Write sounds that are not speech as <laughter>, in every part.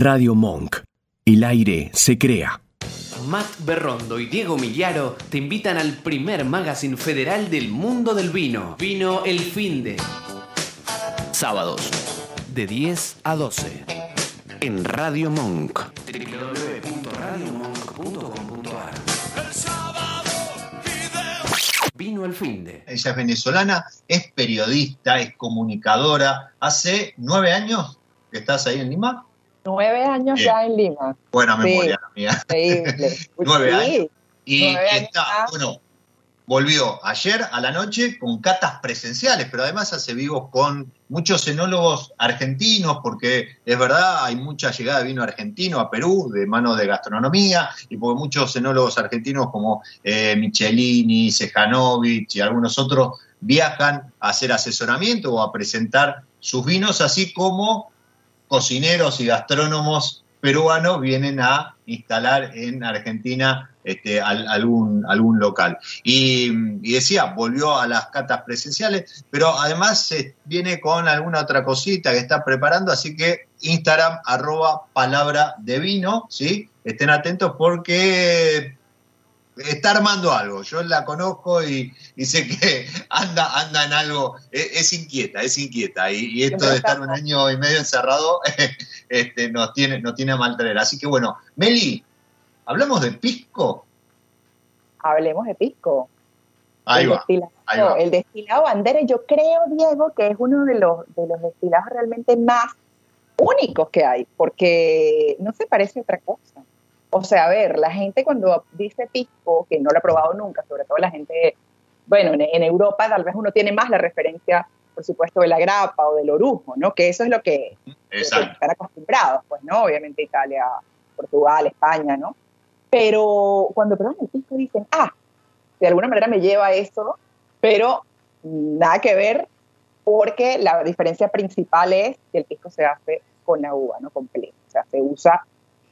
Radio Monk. El aire se crea. Matt Berrondo y Diego Millaro te invitan al primer magazine federal del mundo del vino. Vino El Finde. Sábados, de 10 a 12. En Radio Monk. www.radiomonk.com.ar Vino El Finde. Ella es venezolana, es periodista, es comunicadora. Hace nueve años que estás ahí en Lima. Nueve años Bien. ya en Lima. Buena Sí. memoria. Increíble. <laughs> Nueve Sí, años. Y nueve está, bueno, volvió ayer a la noche con catas presenciales, pero además hace vivos con muchos enólogos argentinos, porque es verdad, hay mucha llegada de vino argentino a Perú, de mano de gastronomía, y porque muchos enólogos argentinos como eh, Michelini, Sejanovic y algunos otros viajan a hacer asesoramiento o a presentar sus vinos, así como cocineros y gastrónomos peruanos vienen a instalar en Argentina este, al- algún, algún local. Y, y decía, volvió a las catas presenciales, pero además eh, viene con alguna otra cosita que está preparando, así que Instagram, arroba palabra de vino, ¿sí? Estén atentos porque está armando algo. Yo la conozco y, y sé que <laughs> anda, anda en algo, es, es inquieta, es inquieta. Y, y esto de estar un año y medio encerrado <laughs> este, nos, tiene, nos tiene a mal traer. Así que bueno, Meli, ¿hablamos de pisco? Hablemos de pisco. Ahí el va, destilado, ahí va. El destilado bandera, yo creo, Diego, que es uno de los, de los destilados realmente más únicos que hay, porque no se parece a otra cosa. O sea, a ver, la gente cuando dice pisco, que no lo ha probado nunca, sobre todo la gente, bueno, en, en Europa tal vez uno tiene más la referencia, por supuesto, de la grapa o del orujo, ¿no? Que eso es lo que, que están acostumbrados, pues, ¿no? Obviamente Italia, Portugal, España, ¿no? Pero cuando prueban el pisco dicen, ah, de alguna manera me lleva a eso, pero nada que ver porque la diferencia principal es que el pisco se hace con la uva, ¿no? Completa. O sea, se usa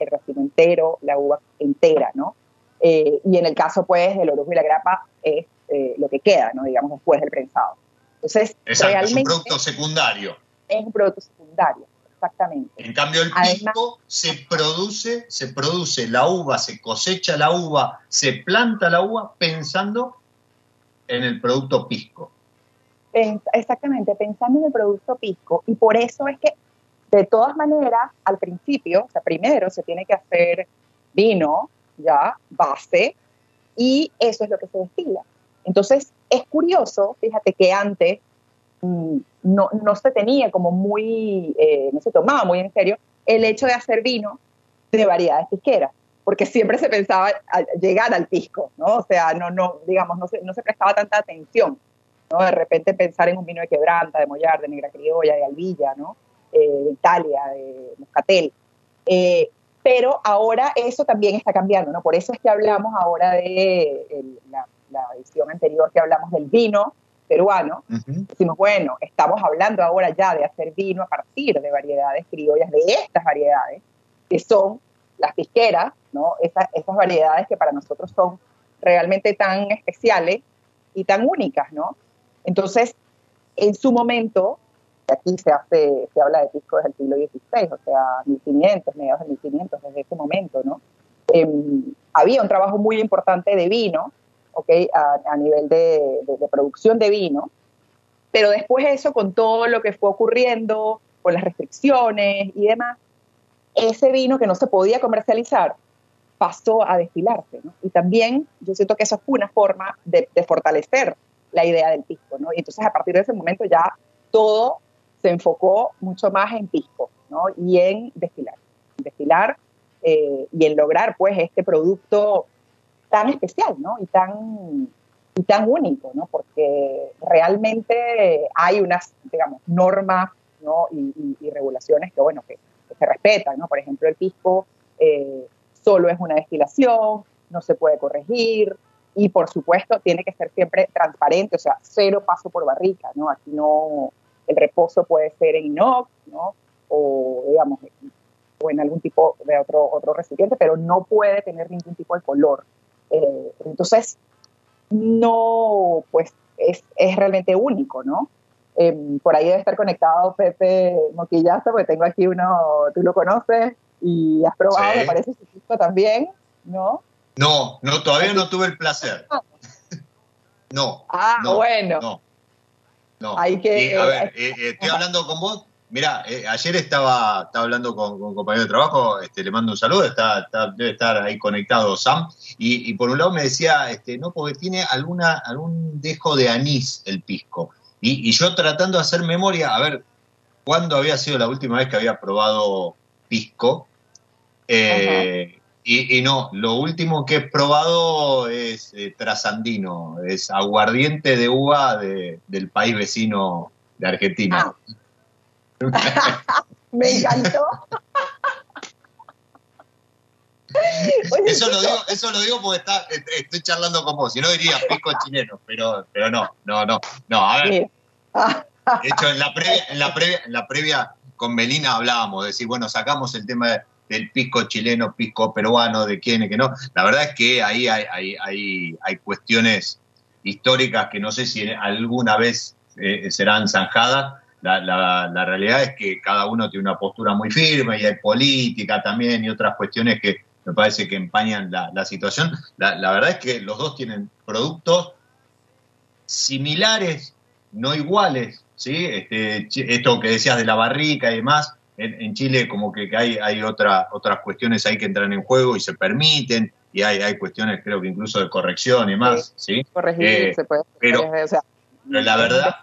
el racimo entero, la uva entera, ¿no? Eh, y en el caso, pues, del orujo y la grapa es eh, lo que queda, ¿no? Digamos, después del prensado. Entonces, Exacto, es un realmente producto secundario. es un producto secundario, exactamente. En cambio, el Además- pisco se produce, se produce la uva, se cosecha la uva, se planta la uva pensando en el producto pisco. Exactamente, pensando en el producto pisco. Y por eso es que, de todas maneras, al principio, o sea, primero se tiene que hacer vino, ya, base, y eso es lo que se destila. Entonces, es curioso, fíjate que antes mm, no, no se tenía como muy, eh, no se tomaba muy en serio el hecho de hacer vino de variedades pisqueras, porque siempre se pensaba llegar al pisco, ¿no? O sea, no, no, digamos, no se, no se prestaba tanta atención. ¿no? De repente pensar en un vino de quebranta, de mollar, de negra criolla, de albilla, ¿no? Eh, de Italia, de moscatel. Eh, pero ahora eso también está cambiando, ¿no? Por eso es que hablamos ahora de el- la, la edición anterior que hablamos del vino peruano. Ujú. Decimos, bueno, estamos hablando ahora ya de hacer vino a partir de variedades criollas, de estas variedades, que son las pisqueras, ¿no? Esas, esas variedades que para nosotros son realmente tan especiales y tan únicas, ¿no? Entonces, en su momento, aquí se hace, se habla de pisco desde el siglo XVI, o sea, 1500, mediados de 1500, desde ese momento, ¿no? Em, había un trabajo muy importante de vino, ¿ok? A, a nivel de, de- de producción de vino, pero después eso, con todo lo que fue ocurriendo, con las restricciones y demás, ese vino que no se podía comercializar pasó a destilarse, ¿no? Y también yo siento que eso fue una forma de, de fortalecer la idea del pisco, ¿no? Y entonces a partir de ese momento ya todo se enfocó mucho más en pisco, ¿no? Y en destilar, destilar eh, y en lograr, pues, este producto tan especial, ¿no? Y tan, y tan único, ¿no? Porque realmente hay unas, digamos, normas, ¿no? Y, y- regulaciones que, bueno, que se respetan, ¿no? Por ejemplo, el pisco eh, solo es una destilación, no se puede corregir y, por supuesto, tiene que ser siempre transparente, o sea, cero paso por barrica, ¿no? Aquí no, el reposo puede ser en inox, ¿no? O, digamos, o en algún tipo de otro, otro recipiente, pero no puede tener ningún tipo de color. Eh, entonces, no, pues es, es realmente único, ¿no? Eh, por ahí debe estar conectado Pepe Moquillazo, porque tengo aquí uno, tú lo conoces, y has probado, me parece, su también, ¿no? No, no, todavía no tuve el placer. <laughs> No. Ah, bueno. No. No. Hay que. a ver, eh, eh, estoy hablando con vos. Mira, eh, ayer estaba, estaba hablando con, un compañero de trabajo, este, le mando un saludo, está, debe estar ahí conectado Sam, y, por un lado me decía, este, no, porque tiene alguna, algún dejo de anís el pisco. Y, yo tratando de hacer memoria, a ver, ¿cuándo había sido la última vez que había probado pisco? Eh, y, no, lo último que he probado es eh, trasandino, es aguardiente de uva del país vecino de Argentina. Ah. <laughs> Me encantó. eso, lo digo, eso lo digo porque está, estoy charlando con vos, si no diría pisco chileno, pero, pero no, no, no, no, a ver. De hecho, en la previa, en la previa, en la previa con Melina hablábamos, de decir, bueno, sacamos el tema de, del pisco chileno, pisco peruano, de quién y que no. La verdad es que ahí hay, hay, hay, cuestiones históricas que no sé si alguna vez eh, serán zanjadas. La, la, realidad es que cada uno tiene una postura muy firme y hay política también y otras cuestiones que me parece que empañan la, situación. La, verdad es que los dos tienen productos similares, no iguales, ¿sí? Este, esto que decías de la barrica y demás, en, Chile como que, hay, hay otra, otras cuestiones ahí que entran en juego y se permiten, y hay, hay cuestiones creo que incluso de corrección y más, ¿sí? Corregir, eh, se puede. Pero, la verdad...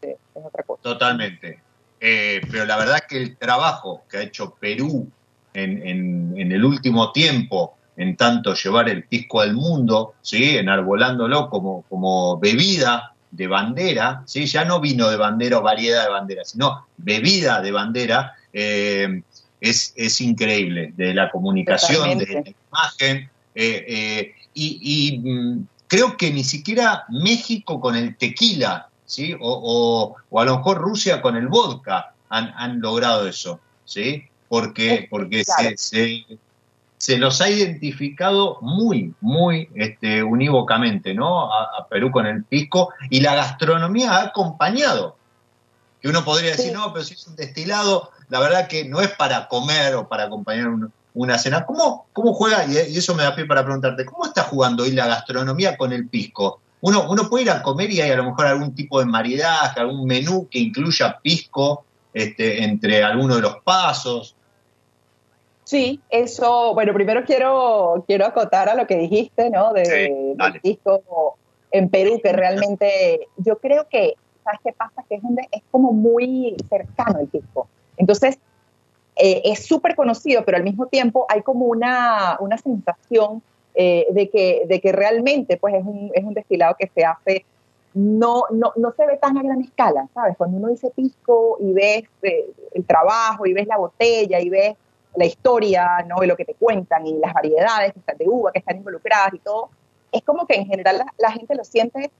es otra cosa. Totalmente. Eh, pero la verdad es que el trabajo que ha hecho Perú en, en, el último tiempo, en tanto llevar el pisco al mundo, ¿sí? enarbolándolo como, como bebida de bandera, ¿sí? ya no vino de bandera o variedad de bandera, sino bebida de bandera, eh, es, es, increíble, de la comunicación, de la imagen, eh, eh, y, mm, creo que ni siquiera México con el tequila, ¿sí? o, a lo mejor Rusia con el vodka han, han logrado eso, ¿sí? porque, porque se, se los ha identificado muy, muy este, unívocamente, ¿no? A, Perú con el pisco y la gastronomía ha acompañado. Que uno podría decir, no, pero si es un destilado, la verdad que no es para comer o para acompañar una cena. ¿Cómo, ¿Cómo juega? Y, eso me da pie para preguntarte, ¿cómo está jugando hoy la gastronomía con el pisco? Uno, uno puede ir a comer y hay a lo mejor algún tipo de maridaje, algún menú que incluya pisco este, entre algunos de los pasos. Sí, eso, bueno, primero quiero, quiero acotar a lo que dijiste, ¿no? De, del disco en Perú, que realmente yo creo que, ¿sabes qué pasa? Que es, es como muy cercano el disco. Entonces, eh, es súper conocido, pero al mismo tiempo hay como una, una sensación eh, de, que, de que realmente pues es un, es un destilado que se hace, no, no, no se ve tan a gran escala, ¿sabes? Cuando uno dice pisco y ves eh, el trabajo y ves la botella y ves la historia, ¿no? Y lo que te cuentan y las variedades que están de uva, que están involucradas y todo, es como que en general la, gente lo siente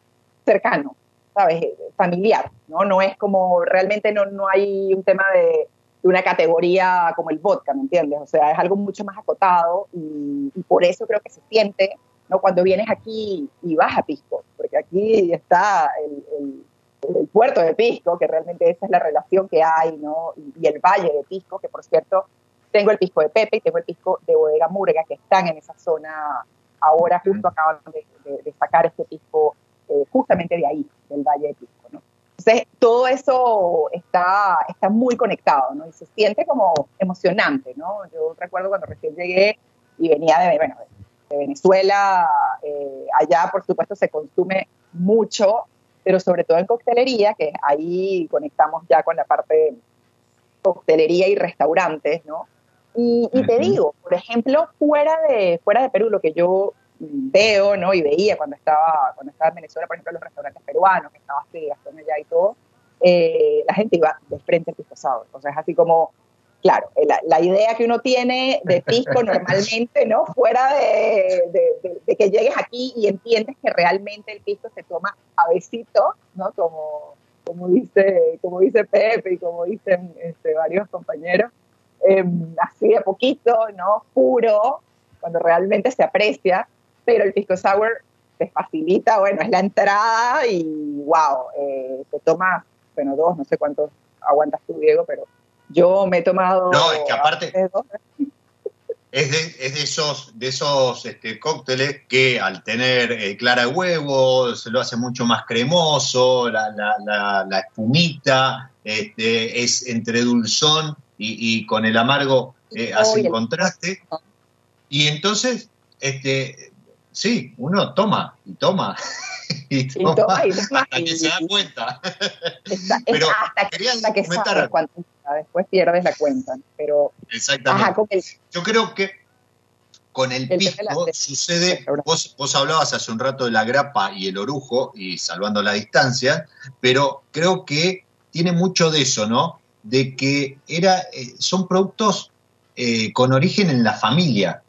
cercano, ¿sabes? Familiar, ¿no? No es como, realmente no, no hay un tema de, una categoría como el vodka, ¿me entiendes? O sea, es algo mucho más acotado y, por eso creo que se siente, ¿no? Cuando vienes aquí y vas a Pisco, porque aquí está el, puerto de Pisco, que realmente esa es la relación que hay, ¿no? y el valle de Pisco, que por cierto tengo el pisco de Pepe y tengo el pisco de Bodega Murga, que están en esa zona ahora, justo acaban de, sacar este pisco eh, justamente de ahí, del Valle de Pisco. ¿no? Entonces, todo eso está, está muy conectado, ¿no? Y se siente como emocionante, ¿no? Yo recuerdo cuando recién llegué y venía de, bueno, de Venezuela, eh, allá por supuesto se consume mucho, pero sobre todo en coctelería, que ahí conectamos ya con la parte de coctelería y restaurantes, ¿no? Y, te digo, por ejemplo, fuera de, fuera de Perú, lo que yo veo, ¿no? Y veía cuando estaba, cuando estaba en Venezuela, por ejemplo, los restaurantes peruanos, que estaba así, Gastón allá y todo, eh, la gente iba de frente al pisco sour. O sea, es así como, claro, la, idea que uno tiene de pisco <laughs> normalmente, ¿no? Fuera de, de, que llegues aquí y entiendes que realmente el pisco se toma a besito, ¿no? Como, como, dice, como dice Pepe y como dicen este, varios compañeros. Em, así de poquito, ¿no? Puro, cuando realmente se aprecia, pero el pisco sour te facilita, bueno, es la entrada y wow, eh, te toma, bueno, dos, no sé cuántos aguantas tú, Diego, pero yo me he tomado... No, es que aparte... es de, es de esos, de esos este, cócteles que al tener eh, clara de huevo se lo hace mucho más cremoso, la, la, la, espumita este, es entre dulzón y, con el amargo eh, hace un contraste. Y entonces, este, sí, uno toma y toma. <laughs> Y toma, hasta que se da cuenta. pero hasta, que sabes cuánto, después pierdes la cuenta. Pero, Exactamente. Yo creo que con el, pisco sucede, vos, vos, hablabas hace un rato de la grapa y el orujo, y salvando la distancia, pero creo que tiene mucho de eso, ¿no? De que era, eh, son productos eh, con origen en la familia,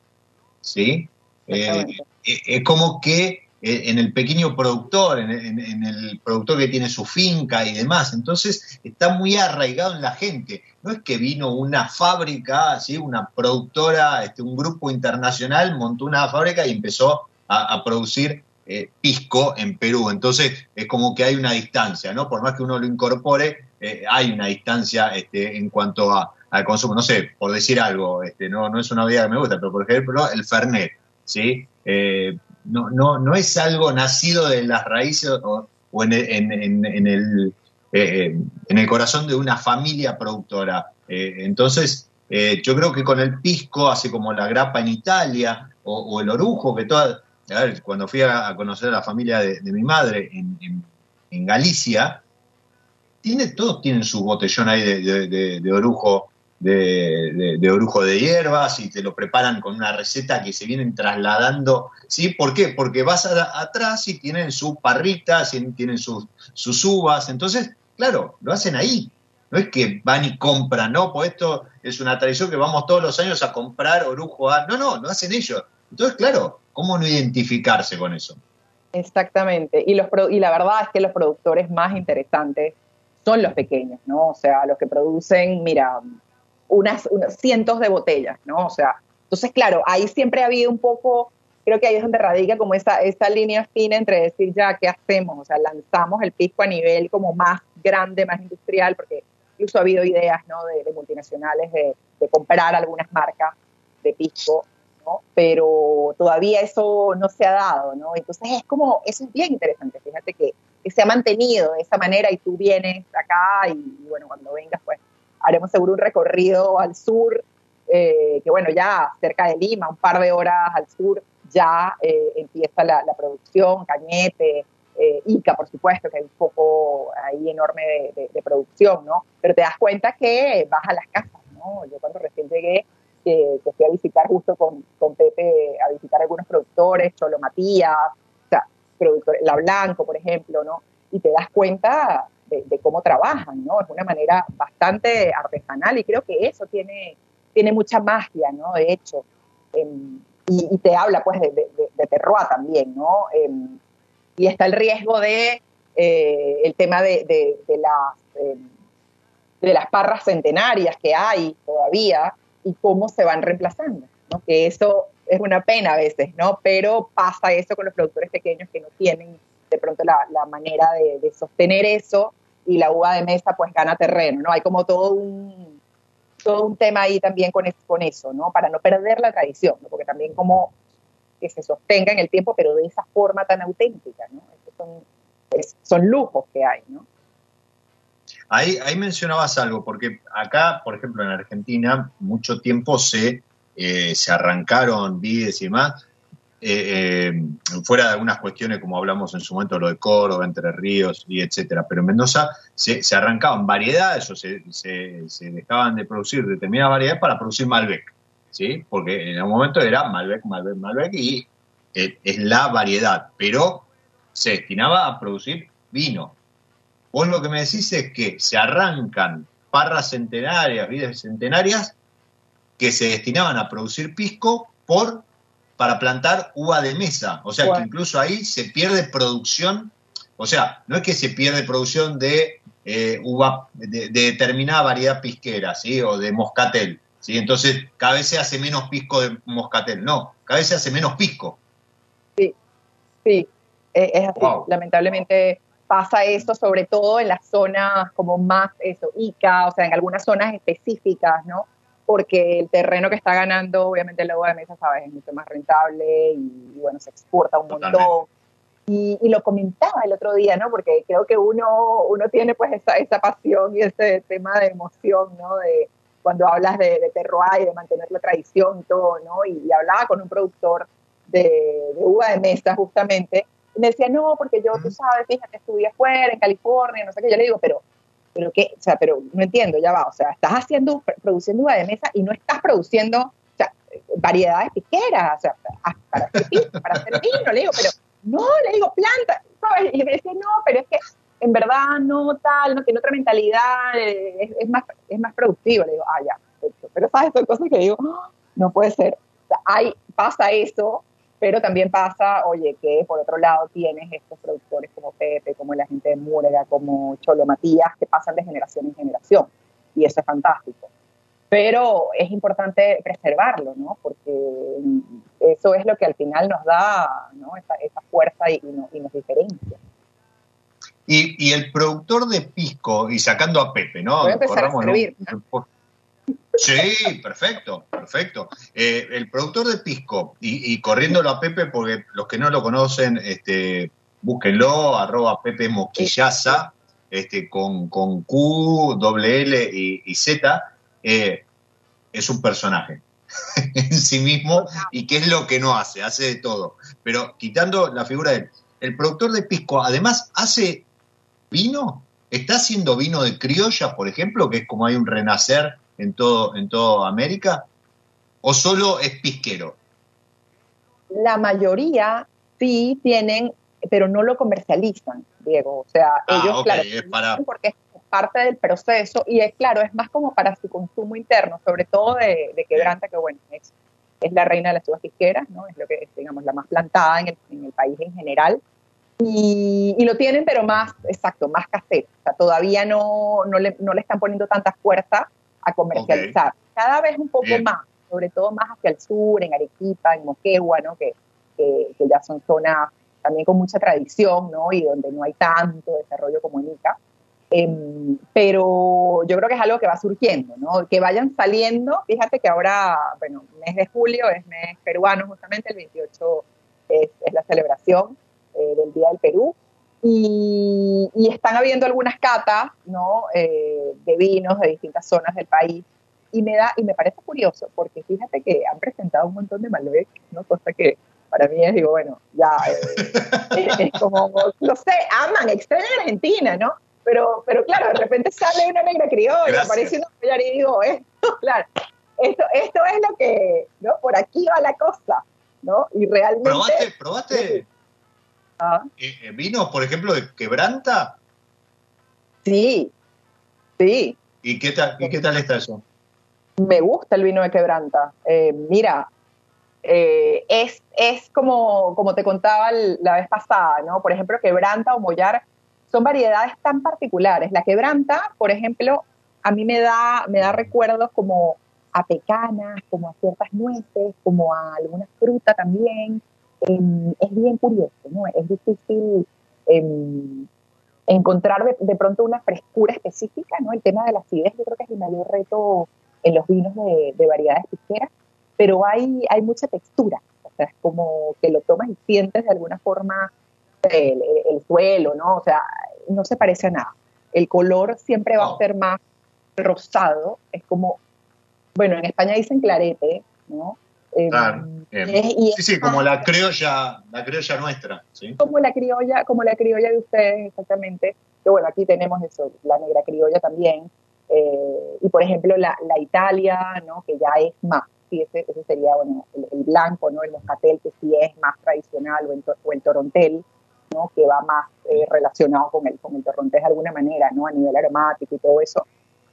¿sí? Eh, es como que en el pequeño productor, en, el productor que tiene su finca y demás. Entonces está muy arraigado en la gente. No es que vino una fábrica, ¿sí? una productora, este, un grupo internacional, montó una fábrica y empezó a, producir eh, pisco en Perú. Entonces es como que hay una distancia, ¿no? Por más que uno lo incorpore, eh, hay una distancia este, en cuanto a, al consumo. No sé, por decir algo, este, no, no es una vida que me gusta, pero por ejemplo el Fernet, ¿sí? Eh, no, no, no es algo nacido de las raíces o, en, el, eh, en el corazón de una familia productora. Entonces, yo creo que con el pisco, así como la grapa en Italia o, el orujo, que toda, a ver, cuando fui a, conocer a la familia de, mi madre en, Galicia, tiene, todos tienen su botellón ahí de, orujo de, orujo de hierbas y te lo preparan con una receta que se vienen trasladando. ¿Sí? ¿Por qué? Porque vas atrás y tienen su parrita, tienen sus, sus uvas. Entonces, claro, lo hacen ahí. No es que van y compran, ¿no? Pues esto es una tradición que vamos todos los años a comprar orujo. A... No, no, lo hacen ellos. Entonces, claro, ¿cómo no identificarse con eso? Exactamente. Y, los, y la verdad es que los productores más interesantes son los pequeños, ¿no? O sea, los que producen, mira, unas, cientos de botellas, ¿no? O sea, entonces, claro, ahí siempre ha habido un poco, creo que ahí es donde radica como esa, esa línea fina entre decir ya, ¿qué hacemos? O sea, lanzamos el pisco a nivel como más grande, más industrial, porque incluso ha habido ideas, ¿no? De, multinacionales de, comprar algunas marcas de pisco, ¿no? Pero todavía eso no se ha dado, ¿no? Entonces es como, eso es bien interesante, fíjate que, se ha mantenido de esa manera y tú vienes acá y, y bueno, cuando vengas, pues haremos seguro un recorrido al sur, eh, que bueno, ya cerca de Lima, un par de horas al sur, ya eh, empieza la, producción, Cañete, eh, Ica, por supuesto, que hay un poco ahí enorme de, producción, ¿no? Pero te das cuenta que vas a las casas, ¿no? Yo cuando recién llegué, que, fui a visitar justo con, con, Pepe, a visitar algunos productores, Cholo Matías, productores, La Blanco, por ejemplo, ¿no? Y te das cuenta de, cómo trabajan, ¿no? Es una manera bastante artesanal y creo que eso tiene, tiene mucha magia, ¿no? De hecho, em, y, te habla pues de, de, terroir también, ¿no? Em, y está el riesgo de eh, el tema de, las, em, de las parras centenarias que hay todavía y cómo se van reemplazando, ¿no? Que eso es una pena a veces, ¿no? Pero pasa eso con los productores pequeños que no tienen de pronto la, la manera de, sostener eso y la uva de mesa pues gana terreno, ¿no? Hay como todo un, todo un tema ahí también con, con eso, ¿no? Para no perder la tradición, ¿no? Porque también como que se sostenga en el tiempo, pero de esa forma tan auténtica, ¿no? son, son lujos que hay, ¿no? Ahí, ahí mencionabas algo, porque acá, por ejemplo, en Argentina, mucho tiempo se, eh, se arrancaron vides y demás eh, eh, fuera de algunas cuestiones como hablamos en su momento, lo de Córdoba, Entre Ríos y etcétera, pero en Mendoza se, arrancaban variedades o se, dejaban de producir determinadas variedades para producir Malbec, ¿sí? Porque en un momento era Malbec, Malbec, Malbec y es la variedad, pero se destinaba a producir vino. Vos lo que me decís es que se arrancan parras centenarias, vidas centenarias, que se destinaban a producir pisco por para plantar uva de mesa. O sea que incluso ahí se pierde producción. O sea, no es que se pierde producción de eh, uva de, determinada variedad pisquera, ¿sí? O de moscatel. ¿sí? Entonces, cada vez se hace menos pisco de moscatel. No, cada vez se hace menos pisco. Sí, sí, e, es así. Lamentablemente pasa eso, sobre todo en las zonas como más, eso, ICA, o sea, en algunas zonas específicas, ¿no? Porque el terreno que está ganando, obviamente la uva de mesa, sabes, es mucho más rentable y, bueno, se exporta un montón. Y, lo comentaba el otro día, ¿no? Porque creo que uno, uno tiene pues esa, esa pasión y ese tema de emoción, ¿no? De cuando hablas de, de terroir y de mantener la tradición y todo, ¿no? Y, hablaba con un productor de, de, uva de mesa justamente, y me decía, no, porque yo, tú sabes, fíjate, estudié afuera, en California, no sé qué, yo le digo, pero pero qué, o sea, pero no entiendo, ya va, o sea, estás haciendo, produciendo uva de mesa y no estás produciendo, o sea, variedades piqueras, o sea, para, para hacer vino, le digo, pero no, le digo planta. Y me dice, no, pero es que en verdad no tal, no tiene otra mentalidad, eh, es, más, es más productivo, le digo, ah, ya, pero sabes, son cosas que digo, ah, no puede ser, o sea, hay, pasa eso, pero también pasa, oye, que por otro lado tienes estos productores como Pepe, como la gente de Múrega, como Cholo Matías, que pasan de generación en generación. Y eso es fantástico. Pero es importante preservarlo, ¿no? Porque eso es lo que al final nos da ¿no? esa, fuerza y, nos diferencia. Y, el productor de pisco, y sacando a Pepe, ¿no? Voy a empezar a Sí, perfecto, perfecto. Eh, el productor de Pisco, y, corriéndolo a Pepe, porque los que no lo conocen, este, búsquenlo, arroba Pepe Moquillaza, este, con, con Q, doble L y, Z, eh, es un personaje <laughs> en sí mismo y qué es lo que no hace, hace de todo. Pero quitando la figura de él, el productor de Pisco además hace vino, está haciendo vino de criolla, por ejemplo, que es como hay un renacer en todo, en toda América? ¿O solo es pisquero? La mayoría sí tienen, pero no lo comercializan, Diego. O sea, ah, ellos, claro, porque es parte del proceso y es claro, es más como para su consumo interno, sobre todo de, quebranta, que bueno, es, es, la reina de las uvas pisqueras, ¿no? Es lo que es, digamos, la más plantada en el, en el país en general. Y, y, lo tienen, pero más, exacto, más casero. O sea, todavía no, no, le, no le están poniendo tanta fuerza a comercializar. Cada vez un poco más, sobre todo más hacia el sur, en Arequipa, en Moquegua, ¿no? que, que, ya son zonas también con mucha tradición ¿no? y donde no hay tanto desarrollo como en Ica. Em, pero yo creo que es algo que va surgiendo, ¿no? Que vayan saliendo. Fíjate que ahora, bueno, mes de julio es mes peruano, justamente el 28 es, es la celebración eh, del Día del Perú. Y, están habiendo algunas catas ¿no? Eh, de vinos de distintas zonas del país. Y me, da, y me parece curioso, porque fíjate que han presentado un montón de Malbec, ¿no? cosa que para mí es, digo, bueno, ya, eh, es, como, no sé, aman, extrañan Argentina, ¿no? Pero, pero claro, de repente sale una negra criolla, apareciendo y digo, esto, <laughs> claro, esto, esto es lo que, ¿no? Por aquí va la cosa, ¿no? Y realmente... ¿Probaste, probaste Ah. Eh, eh, ¿Vinos, por ejemplo, de quebranta? Sí, sí. ¿Y qué tal, ¿y qué tal está eso? Me gusta el vino de quebranta. Eh, mira, es, es como, como te contaba la vez pasada, ¿no? Por ejemplo, quebranta o mollar son variedades tan particulares. La quebranta, por ejemplo, a mí me da, me da recuerdos como a pecanas, como a ciertas nueces, como a alguna fruta también. Em, es bien curioso, ¿no? Es difícil em, encontrar de, pronto una frescura específica, ¿no? El tema de la acidez yo creo que es el mayor reto en los vinos de, variedades pisqueras, pero hay, hay mucha textura, o sea, es como que lo tomas y sientes de alguna forma el, suelo, ¿no? O sea, no se parece a nada. El color siempre va a ser más rosado, es como, bueno, en España dicen clarete, ¿no? Em, sí, sí, como la criolla, la criolla nuestra. ¿sí? Como la criolla, como la criolla de ustedes, exactamente. Que bueno, aquí tenemos eso, la negra criolla también. Eh, y por ejemplo, la, la, Italia, ¿no? que ya es más. Sí, ese, ese sería bueno, el, blanco, ¿no? el moscatel, que sí es más tradicional, o, o el torontel, ¿no? que va más eh, relacionado con el, con el torontés de alguna manera, ¿no? a nivel aromático y todo eso.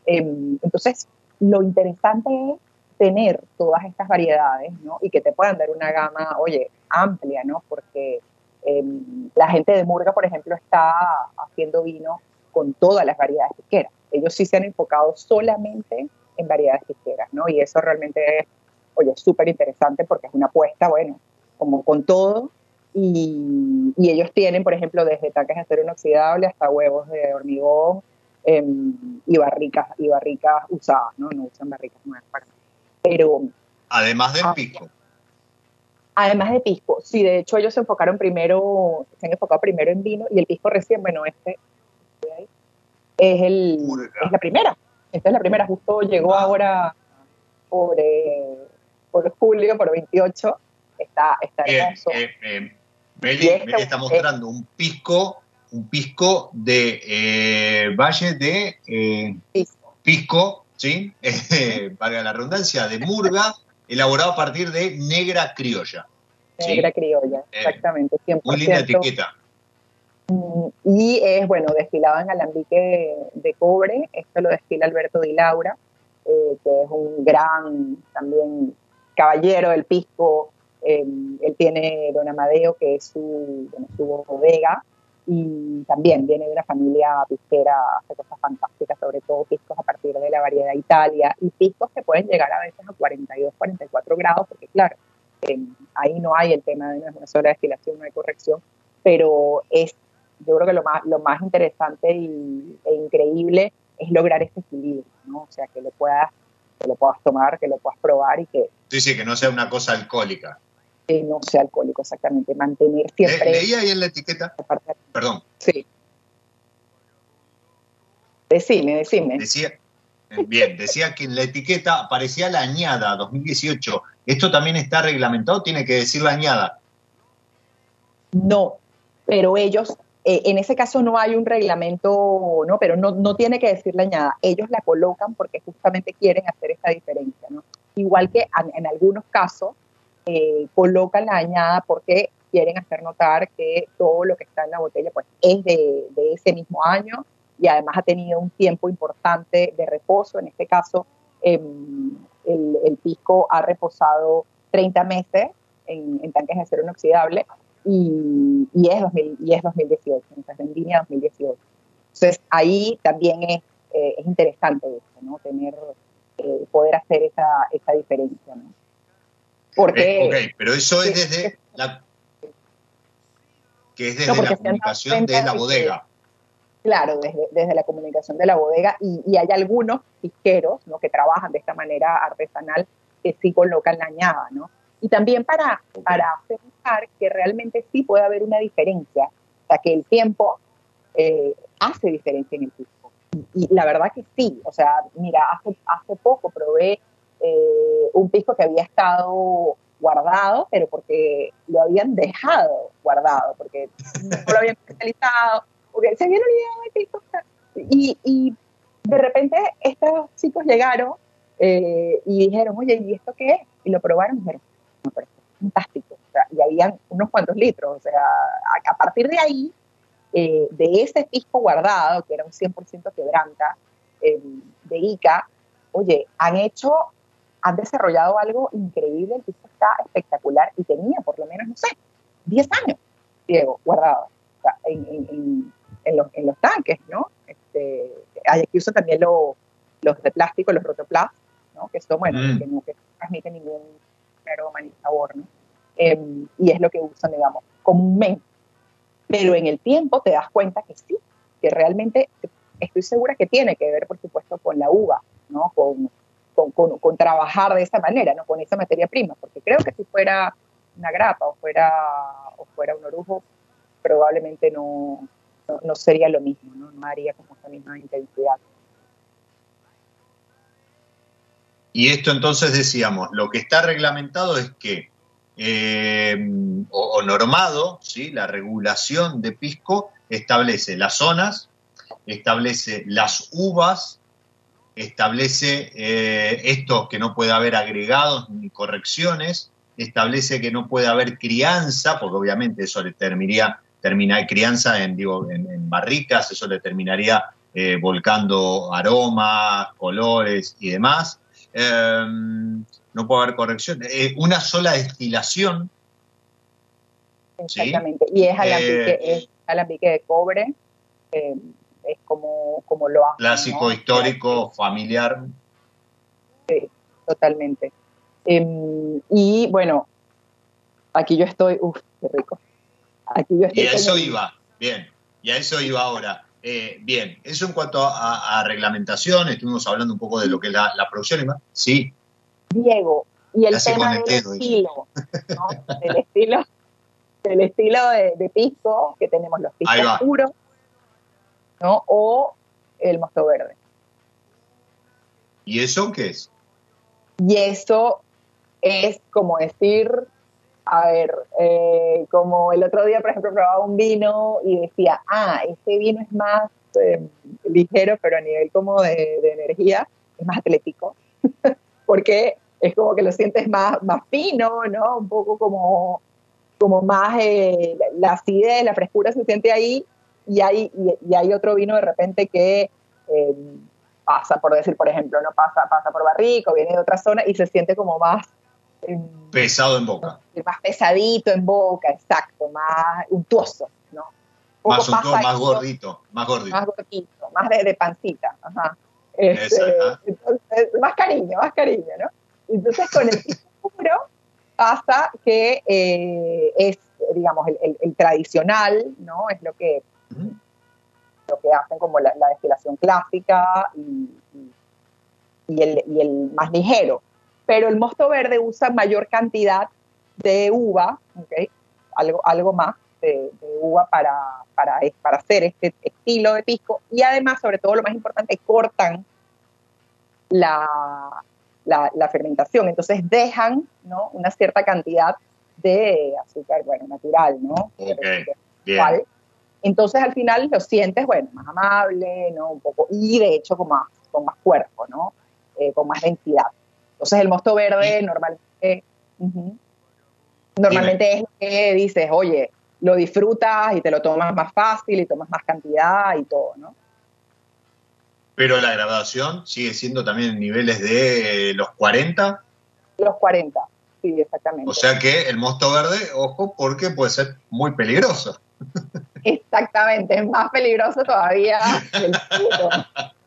Em, entonces, lo interesante es tener todas estas variedades, ¿no? Y que te puedan dar una gama, oye, amplia, ¿no? Porque em, la gente de Murga, por ejemplo, está haciendo vino con todas las variedades pisqueras. Ellos sí se han enfocado solamente en variedades pisqueras, ¿no? Y eso realmente es, oye, súper interesante porque es una apuesta, bueno, como con todo. Y, y, ellos tienen, por ejemplo, desde tanques de acero inoxidable hasta huevos de hormigón em, y barricas y barricas usadas, ¿no? No usan barricas nuevas para Pero... Además del pisco. Además de pisco, sí, de hecho ellos se enfocaron primero, se han enfocado primero en vino y el pisco recién, bueno, este es, el, es la primera. Esta es la primera, justo llegó ah. ahora por, eh, por julio, por 28. Está, está hermoso. Eh, eh, este está mostrando un pisco, un pisco de Valle de pisco. ¿Sí? <laughs> valga la redundancia, de Murga, elaborado a partir de negra criolla. Negra criolla, exactamente. 100%. Muy linda etiqueta. Mm, y es, bueno, destilado en alambique de, cobre. Esto lo destila Alberto Di Laura, eh, que es un gran también caballero del pisco. Él tiene Don Amadeo, que es su, su bodega, y también viene de una familia pisquera, hace cosas fantásticas, sobre todo piscos a partir de la variedad Italia, y piscos que pueden llegar a veces a 42, 44 grados, porque claro, em, ahí no hay el tema de una sola destilación, no hay corrección, pero es yo creo que lo más, lo más interesante y, e increíble es lograr ese equilibrio, ¿no? O sea, que lo puedas, que lo puedas tomar, que lo puedas probar y que... Sí, sí, que no sea una cosa alcohólica. Que no sea alcohólico, exactamente. Mantener siempre... leí ahí en la etiqueta... Perdón. Sí. Decime, decime. Decía, eh, bien, decía que en la etiqueta aparecía la añada 2018. ¿Esto también está reglamentado? ¿Tiene que decir la añada? No, pero ellos eh, en ese caso no hay un reglamento, ¿no? pero no, no tiene que decir la añada. Ellos la colocan porque justamente quieren hacer esa diferencia. ¿no? Igual que en, algunos casos eh, colocan la añada porque quieren hacer notar que todo lo que está en la botella pues, es de, de ese mismo año y además ha tenido un tiempo importante de reposo. En este caso, em, el, el, pisco ha reposado 30 meses en, en tanques de acero inoxidable y, y, es, 2000, y es 2018, entonces Vendimia 2018. Entonces ahí también es, eh, es interesante eso, ¿no? Tener, eh, poder hacer esa, esa diferencia, ¿no? Porque, ok, pero eso es desde la que es desde la comunicación de la bodega. claro, desde, desde, la comunicación de la bodega y, y, hay algunos fisqueros ¿no? que trabajan de esta manera artesanal que sí colocan la añada, ¿no? y también para, para pensar que realmente sí puede haber una diferencia, o sea, que el tiempo eh, hace diferencia en el pisco. Y, la verdad que sí, o sea, mira, hace, hace poco probé eh, un pisco que había estado guardado, pero porque lo habían dejado guardado, porque no lo habían especializado, porque se habían olvidado de pisco. Y, de repente estos chicos llegaron eh, y dijeron, oye, ¿y esto qué es? Y lo probaron y dijeron, fantástico. y habían unos cuantos litros. O sea, a, partir de ahí, eh, de ese pisco guardado, que era un 100% quebranta eh, de ICA, oye, han hecho, han desarrollado algo increíble. Está espectacular y tenía por lo menos, no sé, 10 años, Diego, guardado en, los, en, los, tanques, ¿no? Este, hay aquí uso también los de plástico, los rotoplas, ¿no? Que son, bueno, mm. que no transmiten ningún aroma ni sabor, ¿no? Em, y es lo que usan, digamos, comúnmente. Pero en el tiempo te das cuenta que sí, que realmente estoy segura que tiene que ver, por supuesto, con la uva, ¿no? Con, con, trabajar de esa manera, ¿no? Con esa materia prima, porque creo que si fuera una grapa o fuera, o fuera un orujo, probablemente no, no, sería lo mismo, ¿no? No haría como esa misma intensidad. Y esto entonces decíamos, lo que está reglamentado es que, eh, o, normado, ¿sí? la regulación de pisco establece las zonas, establece las uvas, establece eh, esto que no puede haber agregados ni correcciones, establece que no puede haber crianza, porque obviamente eso le terminaría, terminar crianza en, digo, en, barricas, eso le terminaría eh, volcando aromas, colores y demás. Em, no puede haber corrección. Eh, una sola destilación. Exactamente. Y es alambique, eh, es alambique de cobre. Es como, como lo hace. Clásico, histórico, familiar. Sí, totalmente. Em, y bueno, aquí yo estoy, uff, qué rico. Aquí yo estoy y a eso iba, bien, y a eso iba ahora. Eh, bien, eso en cuanto a, reglamentación, estuvimos hablando un poco de lo que es la, producción y más. Sí. Diego, y el tema del estilo, ¿no? el estilo, el estilo de, pisco, que tenemos los piscos puros, ¿no? O el mosto verde. ¿Y eso qué es? Y eso es como decir, a ver, eh, como el otro día, por ejemplo, probaba un vino y decía, ah, este vino es más eh, ligero, pero a nivel como de, energía, es más atlético, <laughs> porque es como que lo sientes más, más fino, ¿no? Un poco como, como más eh, la acidez, la frescura se siente ahí, y hay, y, hay otro vino de repente que pasa, por decir, por ejemplo, no pasa, pasa por Barrico, viene de otra zona y se siente como más pesado en boca. Más pesadito en boca, exacto, más untuoso, ¿no? Más untuoso, más gordito, más gordito. Más gordito, más de, pancita, ajá. Este, más cariño, más cariño, ¿no? Entonces con el <laughs> puro pasa que eh, es, digamos, el, tradicional, ¿no? Es lo que, lo que hacen como la, destilación clásica y, y, el, y el más ligero pero el mosto verde usa mayor cantidad de uva, ¿okay? algo, algo más de, uva para, para, para, hacer este estilo de pisco y además, sobre todo lo más importante, cortan la, la, fermentación, entonces dejan ¿no? una cierta cantidad de azúcar, bueno, natural, ¿no? Entonces al final lo sientes, bueno, más amable, ¿no? Un poco, y de hecho con más, con más cuerpo, ¿no? Eh, con más densidad. Entonces el mosto verde normalmente, normalmente es lo que dices, oye, lo disfrutas y te lo tomas más fácil y tomas más cantidad y todo, ¿no? Pero la graduación sigue siendo también en niveles de los 40. Los 40, sí, exactamente. O sea que el mosto verde, ojo, porque puede ser muy peligroso. Exactamente, es más peligroso todavía el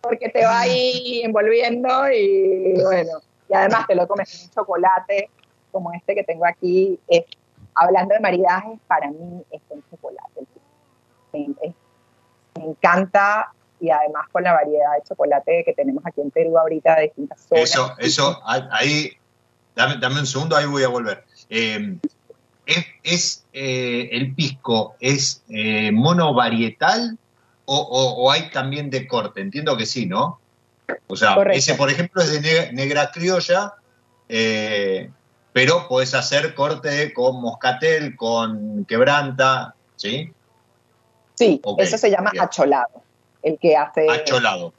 porque te va ahí envolviendo y bueno, y además te lo comes con un chocolate como este que tengo aquí. Hablando de maridajes, para mí es con chocolate. Me, encanta y además con la variedad de chocolate que tenemos aquí en Perú ahorita de distintas zonas. Eso, eso, ahí, dame, un segundo, ahí voy a volver. Eh, ¿Es, eh, el pisco es eh, monovarietal o, o, hay también de corte? Entiendo que sí, ¿no? O sea, ese, por ejemplo, es de negra, criolla, eh, pero puedes hacer corte con moscatel, con quebranta, ¿sí? Sí, eso se llama acholado, el que hace... Acholado.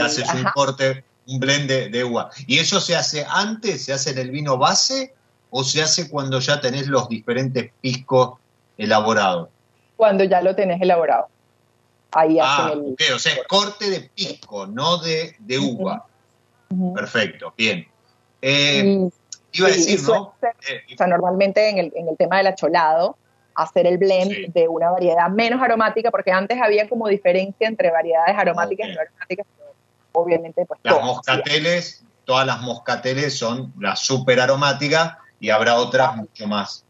haces un corte, un blend de, de, uva. ¿Y eso se hace antes? ¿Se hace en el vino base o se hace cuando ya tenés los diferentes piscos elaborados? Cuando ya lo tenés elaborado. Ahí ah, el... o sea, corte de pisco, no de, uva. Perfecto, bien. Eh, iba a decir, ¿no? Eh, o sea, normalmente en el, en el tema del acholado, hacer el blend de una variedad menos aromática, porque antes había como diferencia entre variedades aromáticas y no aromáticas, pero obviamente pues Las moscateles, todas las moscateles son las súper aromáticas y habrá otras mucho más.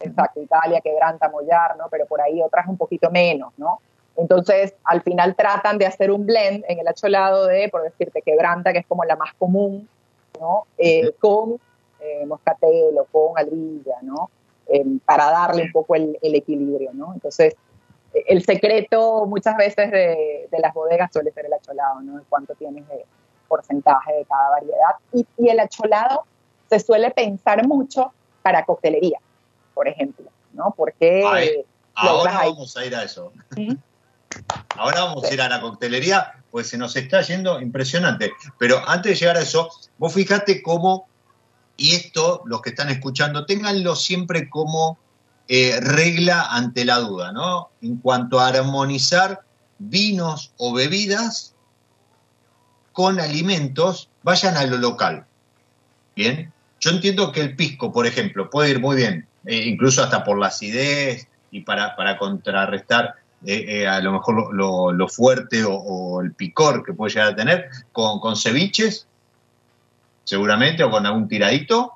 Exacto, Italia, Quebranta, Mollar, ¿no? Pero por ahí otras un poquito menos, ¿no? Entonces, al final tratan de hacer un blend en el acholado de, por decirte, quebranta, que es como la más común, ¿no? Eh, con eh, moscatel o con alrilla, ¿no? Eh, para darle un poco el, equilibrio, ¿no? Entonces, el secreto muchas veces de, las bodegas suele ser el acholado, ¿no? cuánto tienes de porcentaje de cada variedad. Y, el acholado se suele pensar mucho para coctelería, por ejemplo, ¿no? Porque... ahora vamos a ir a eso. Ahora vamos a ir a la coctelería, pues se nos está yendo impresionante. Pero antes de llegar a eso, vos fíjate cómo, y esto, los que están escuchando, ténganlo siempre como eh, regla ante la duda, ¿no? En cuanto a armonizar vinos o bebidas con alimentos, vayan a lo local. Bien, yo entiendo que el pisco, por ejemplo, puede ir muy bien, eh, incluso hasta por la acidez y para, para contrarrestar eh, eh, a lo mejor lo, fuerte o, el picor que puede llegar a tener, con, ceviches, seguramente, o con algún tiradito,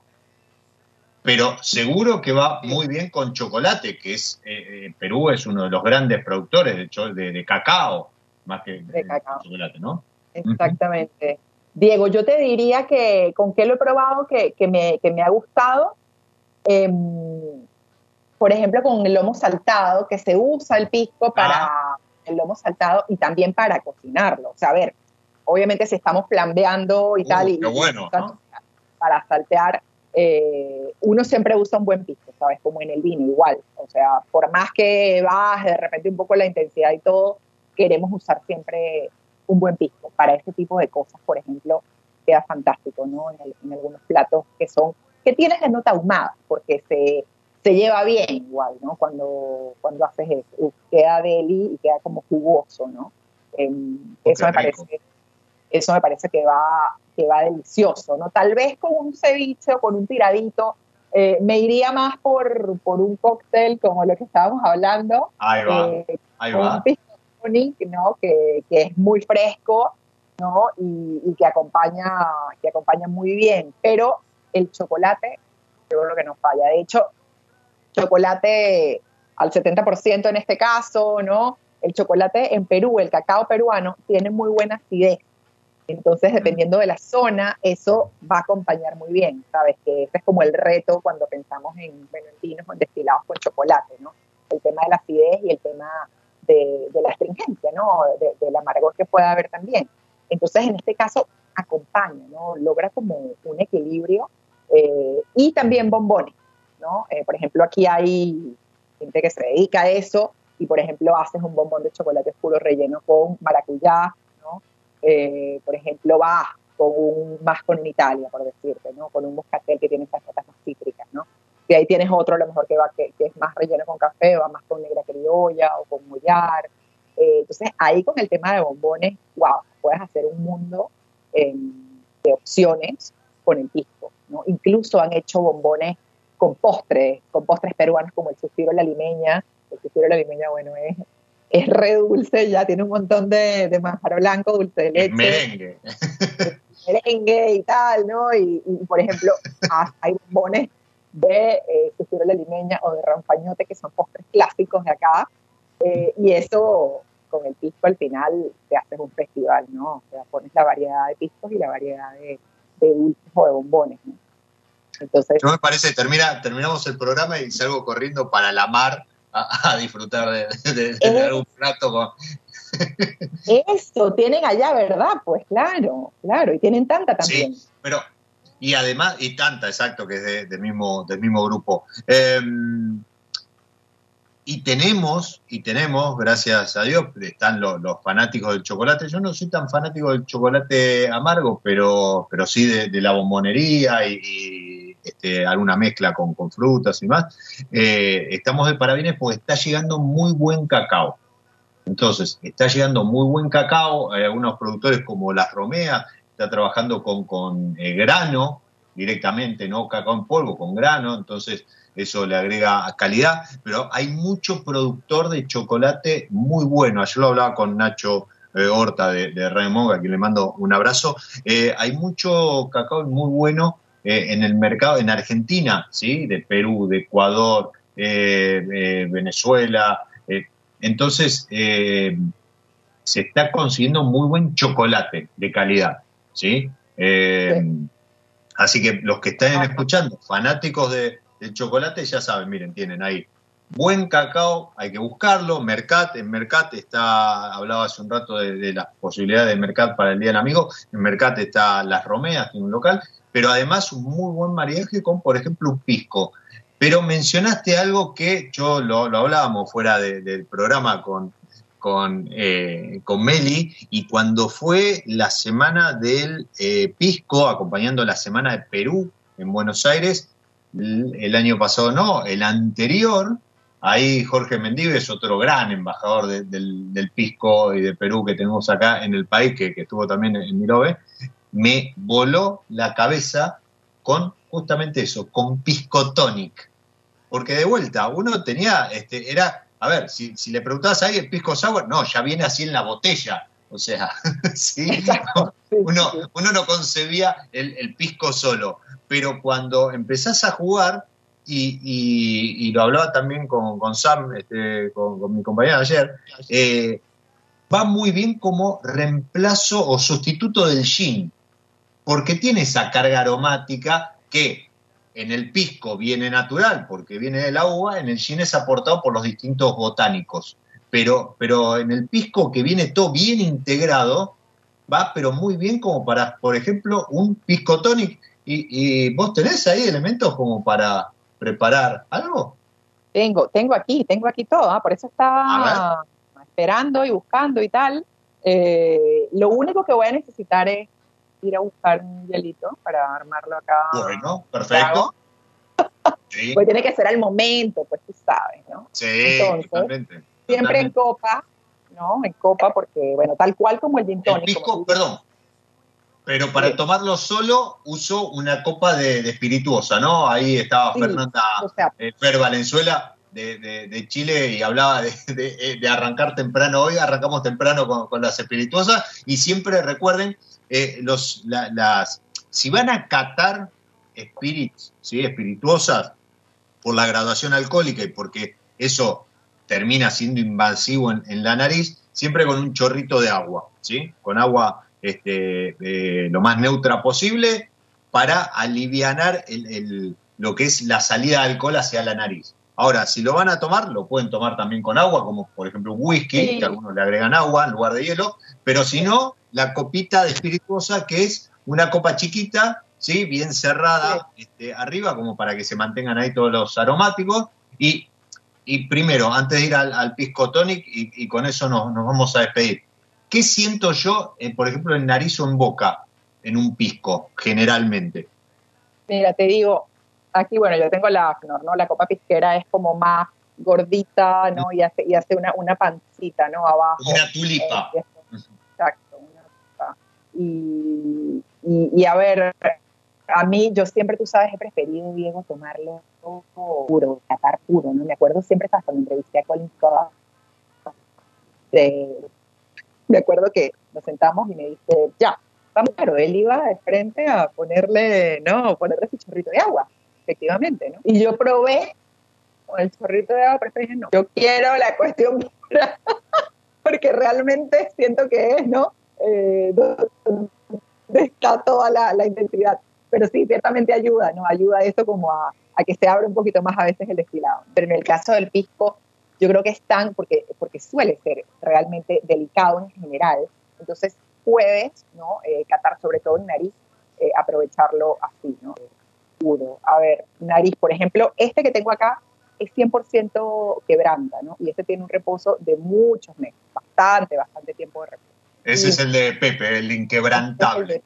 pero seguro que va muy bien con chocolate, que es eh, Perú es uno de los grandes productores de, de, de cacao, más que de, chocolate, ¿no? Exactamente. Diego, yo te diría que con qué lo he probado que, me, ha gustado. Em, por ejemplo, con el lomo saltado, que se usa el pisco para ah. el lomo saltado y también para cocinarlo. O sea, a ver, obviamente si estamos flambeando y uh, tal, y, bueno, para saltear, eh, uno siempre usa un buen pisco, ¿sabes? Como en el vino, igual. O sea, por más que baje de repente un poco la intensidad y todo, queremos usar siempre un buen pisco. Para este tipo de cosas, por ejemplo, queda fantástico, ¿no? En, algunos platos que son, que tienes la nota ahumada, porque se, se lleva bien igual, ¿no? Cuando, cuando haces eso. Queda deli y queda como jugoso, ¿no? Em, eso me parece eso me parece que va, que va delicioso, ¿no? Tal vez con un ceviche o con un tiradito, eh, me iría más por, por un cóctel como lo que estábamos hablando. Ahí va, eh, ahí va. Un ¿no? Que, que, es muy fresco, ¿no? Y, que, acompaña, que acompaña muy bien. Pero el chocolate, yo creo que no falla. De hecho, chocolate al 70% en este caso, ¿no? El chocolate en Perú, el cacao peruano, tiene muy buena acidez. Entonces, dependiendo de la zona, eso va a acompañar muy bien, ¿sabes? Que ese es como el reto cuando pensamos en, vinos o en destilados con chocolate, ¿no? El tema de la acidez y el tema de, la astringencia, ¿no? De, del amargor que pueda haber también. Entonces, en este caso, acompaña, ¿no? Logra como un equilibrio eh, y también bombones, ¿no? Eh, por ejemplo, aquí hay gente que se dedica a eso y, por ejemplo, haces un bombón de chocolate puro relleno con maracuyá, eh, por ejemplo, va con un más con Italia, por decirte, ¿no? Con un moscatel que tiene esas notas más cítricas, ¿no? Y ahí tienes otro, a lo mejor que va que, es más relleno con café, va más con negra criolla o con mollar. Eh, entonces, ahí con el tema de bombones, wow, puedes hacer un mundo em, de opciones con el pisco, ¿no? Incluso han hecho bombones con postres, con postres peruanos como el suspiro de la limeña. El suspiro de la limeña, bueno, es es re dulce, ya tiene un montón de, de manjar blanco, dulce de leche. merengue. merengue y tal, ¿no? Y, por ejemplo, hay bombones de eh, de la limeña o de rampañote, que son postres clásicos de acá. Eh, y eso, con el pisco al final, te haces un festival, ¿no? O sea, pones la variedad de piscos y la variedad de, de dulces o de bombones, ¿no? Entonces, no me parece, termina, terminamos el programa y salgo corriendo para la mar a, disfrutar de, de, algún plato con... Eso, tienen allá, ¿verdad? Pues claro, claro, y tienen tanta también. Sí, pero, y además, y tanta, exacto, que es del, mismo, del mismo grupo. Em, y tenemos, y tenemos, gracias a Dios, están los, fanáticos del chocolate. Yo no soy tan fanático del chocolate amargo, pero, pero sí de, la bombonería y este, alguna mezcla con, frutas y más, eh, estamos de parabienes porque está llegando muy buen cacao. Entonces, está llegando muy buen cacao, hay algunos productores como La Romea, está trabajando con, con eh, grano directamente, no cacao en polvo, con grano, entonces eso le agrega calidad, pero hay mucho productor de chocolate muy bueno. Ayer lo hablaba con Nacho eh, Horta de, de a quien le mando un abrazo. hay mucho cacao muy bueno eh, en el mercado, en Argentina, ¿sí? de Perú, de Ecuador, eh, eh, Venezuela. entonces, se está consiguiendo muy buen chocolate de calidad. ¿Sí? Así que los que estén escuchando, fanáticos de, del chocolate, ya saben, miren, tienen ahí buen cacao, hay que buscarlo. Mercat, en Mercat está, hablaba hace un rato de, de las posibilidades de Mercat para el Día del Amigo. En Mercat está Las Romeas, tiene un local pero además un muy buen maridaje con, por ejemplo, un pisco. Pero mencionaste algo que yo lo, hablábamos fuera del programa con, con, eh, con, Meli, y cuando fue la semana del eh, pisco, acompañando la semana de Perú en Buenos Aires, el, año pasado no, el anterior, ahí Jorge es otro gran embajador del, pisco y de Perú que tenemos acá en el país, que, que estuvo también en Mirobe, me voló la cabeza con justamente eso, con Piscotonic. Porque de vuelta, uno tenía, este, era, a ver, si, le preguntabas a alguien pisco sour, no, ya viene así en la botella. O sea, <laughs> ¿sí? uno, uno no concebía el, pisco solo. Pero cuando empezás a jugar, y, lo hablaba también con, con Sam, este, con, mi compañera ayer, eh, va muy bien como reemplazo o sustituto del gin. porque tiene esa carga aromática que en el pisco viene natural, porque viene del agua, en el gin es aportado por los distintos botánicos. Pero, pero en el pisco que viene todo bien integrado, va pero muy bien como para, por ejemplo, un pisco tonic. ¿Y, y vos tenés ahí elementos como para preparar algo? Tengo, tengo aquí, tengo aquí todo, ¿ah? por eso estaba esperando y buscando y tal. Eh, lo único que voy a necesitar es ir a buscar un hielito para armarlo acá. Bueno, perfecto. Sí. <laughs> Pues tiene que ser al momento, pues tú sabes, ¿no? Sí, Entonces, totalmente. Siempre en copa, ¿no? En copa, porque, bueno, tal cual como el gin El tonic. pisco, perdón. Pero para Sí. tomarlo solo uso una copa de, de espirituosa, ¿no? Ahí estaba Sí, Fernanda o sea, eh, Fer Valenzuela de, de- de Chile y hablaba de, de- de arrancar temprano hoy, arrancamos temprano con, con las espirituosas y siempre recuerden, eh, los, la- las, si van a catar spirits, ¿sí? espirituosas por la graduación alcohólica y porque eso termina siendo invasivo en, en la nariz, siempre con un chorrito de agua, ¿sí? con agua este, eh, lo más neutra posible para alivianar el- el- lo que es la salida de alcohol hacia la nariz. Ahora, si lo van a tomar, lo pueden tomar también con agua, como por ejemplo un whisky, Sí. que algunos le agregan agua en lugar de hielo, pero si no, la copita de espirituosa, que es una copa chiquita, ¿sí? bien cerrada este, arriba, como para que se mantengan ahí todos los aromáticos. Y, y primero, antes de ir al, al pisco tonic, y, y con eso nos, nos vamos a despedir, ¿qué siento yo, eh, por ejemplo, en nariz o en boca, en un pisco, generalmente? Mira, te digo, aquí, bueno, yo tengo la Afnor, ¿no? La copa pisquera es como más gordita, ¿no? Y hace, y hace una, una pancita, ¿no? Abajo. Una tulipa. Eh, exacto. Y, y, a ver, a mí, yo siempre, tú sabes, he preferido, Diego, tomarlo puro, catar puro, ¿no? Me acuerdo siempre hasta cuando entrevisté a Colin Scott, de- me acuerdo que nos sentamos y me dice, ya, vamos, claro, él iba de frente a ponerle, no, ponerle su chorrito de agua, efectivamente, ¿no? Y yo probé con el chorrito de agua, pero dije, no, yo quiero la cuestión <laughs> pura, porque realmente siento que es, ¿no? Eh, donde está toda la, la intensidad. Pero sí, ciertamente ayuda, ¿no? Ayuda eso como a, a que se abra un poquito más a veces el destilado. Pero en el caso del pisco, yo creo que es tan, porque, porque suele ser realmente delicado en general, entonces puedes, ¿no? Eh, catar sobre todo en nariz, eh, aprovecharlo así, ¿no? Puro. A ver, nariz, por ejemplo, este que tengo acá es 100% quebranta, ¿no? Y este tiene un reposo de muchos meses, bastante, bastante tiempo de reposo. Ese es el de Pepe, el inquebrantable.